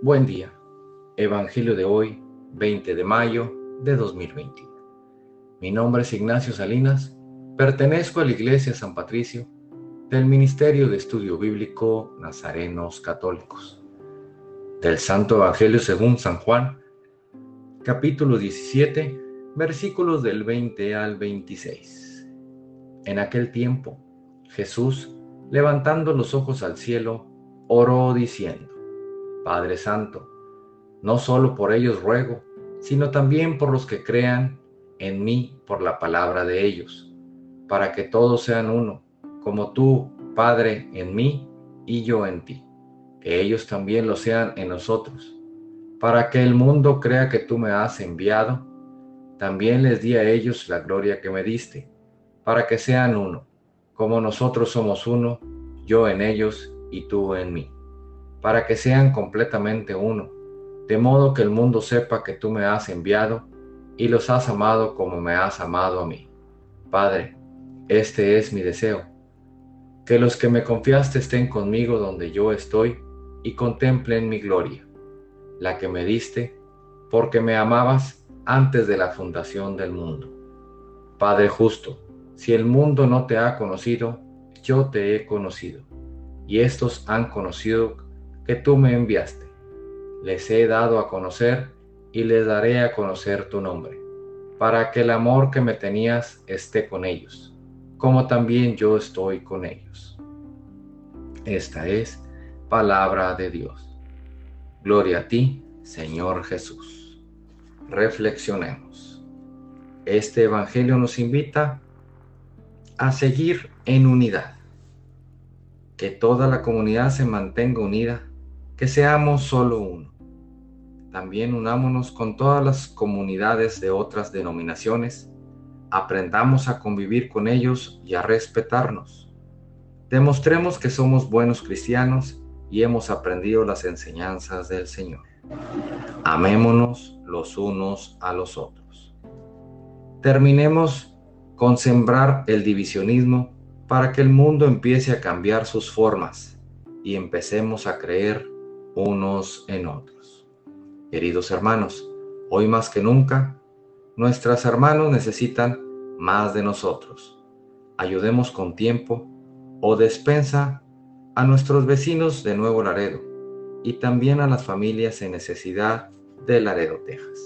Buen día. Evangelio de hoy, 20 de mayo de 2021. Mi nombre es Ignacio Salinas, pertenezco a la Iglesia San Patricio del Ministerio de Estudio Bíblico Nazarenos Católicos. Del Santo Evangelio según San Juan, capítulo 17, versículos del 20 al 26. En aquel tiempo, Jesús, levantando los ojos al cielo, oró diciendo, Padre Santo, no solo por ellos ruego, sino también por los que crean en mí por la palabra de ellos, para que todos sean uno, como tú, Padre, en mí y yo en ti, que ellos también lo sean en nosotros, para que el mundo crea que tú me has enviado, también les di a ellos la gloria que me diste, para que sean uno, como nosotros somos uno, yo en ellos y tú en mí para que sean completamente uno, de modo que el mundo sepa que tú me has enviado y los has amado como me has amado a mí. Padre, este es mi deseo, que los que me confiaste estén conmigo donde yo estoy y contemplen mi gloria, la que me diste porque me amabas antes de la fundación del mundo. Padre justo, si el mundo no te ha conocido, yo te he conocido, y estos han conocido que tú me enviaste. Les he dado a conocer y les daré a conocer tu nombre, para que el amor que me tenías esté con ellos, como también yo estoy con ellos. Esta es palabra de Dios. Gloria a ti, Señor Jesús. Reflexionemos. Este Evangelio nos invita a seguir en unidad, que toda la comunidad se mantenga unida que seamos solo uno. También unámonos con todas las comunidades de otras denominaciones, aprendamos a convivir con ellos y a respetarnos. Demostremos que somos buenos cristianos y hemos aprendido las enseñanzas del Señor. Amémonos los unos a los otros. Terminemos con sembrar el divisionismo para que el mundo empiece a cambiar sus formas y empecemos a creer unos en otros. Queridos hermanos, hoy más que nunca, nuestras hermanos necesitan más de nosotros. Ayudemos con tiempo o despensa a nuestros vecinos de Nuevo Laredo y también a las familias en necesidad de Laredo, Texas.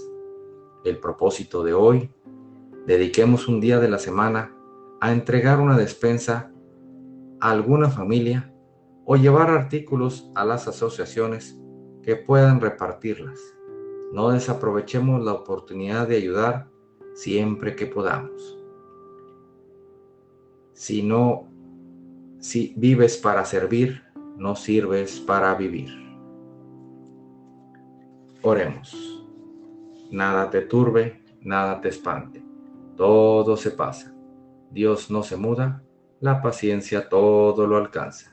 El propósito de hoy, dediquemos un día de la semana a entregar una despensa a alguna familia o llevar artículos a las asociaciones que puedan repartirlas. No desaprovechemos la oportunidad de ayudar siempre que podamos. Si no, si vives para servir, no sirves para vivir. Oremos. Nada te turbe, nada te espante. Todo se pasa. Dios no se muda, la paciencia todo lo alcanza.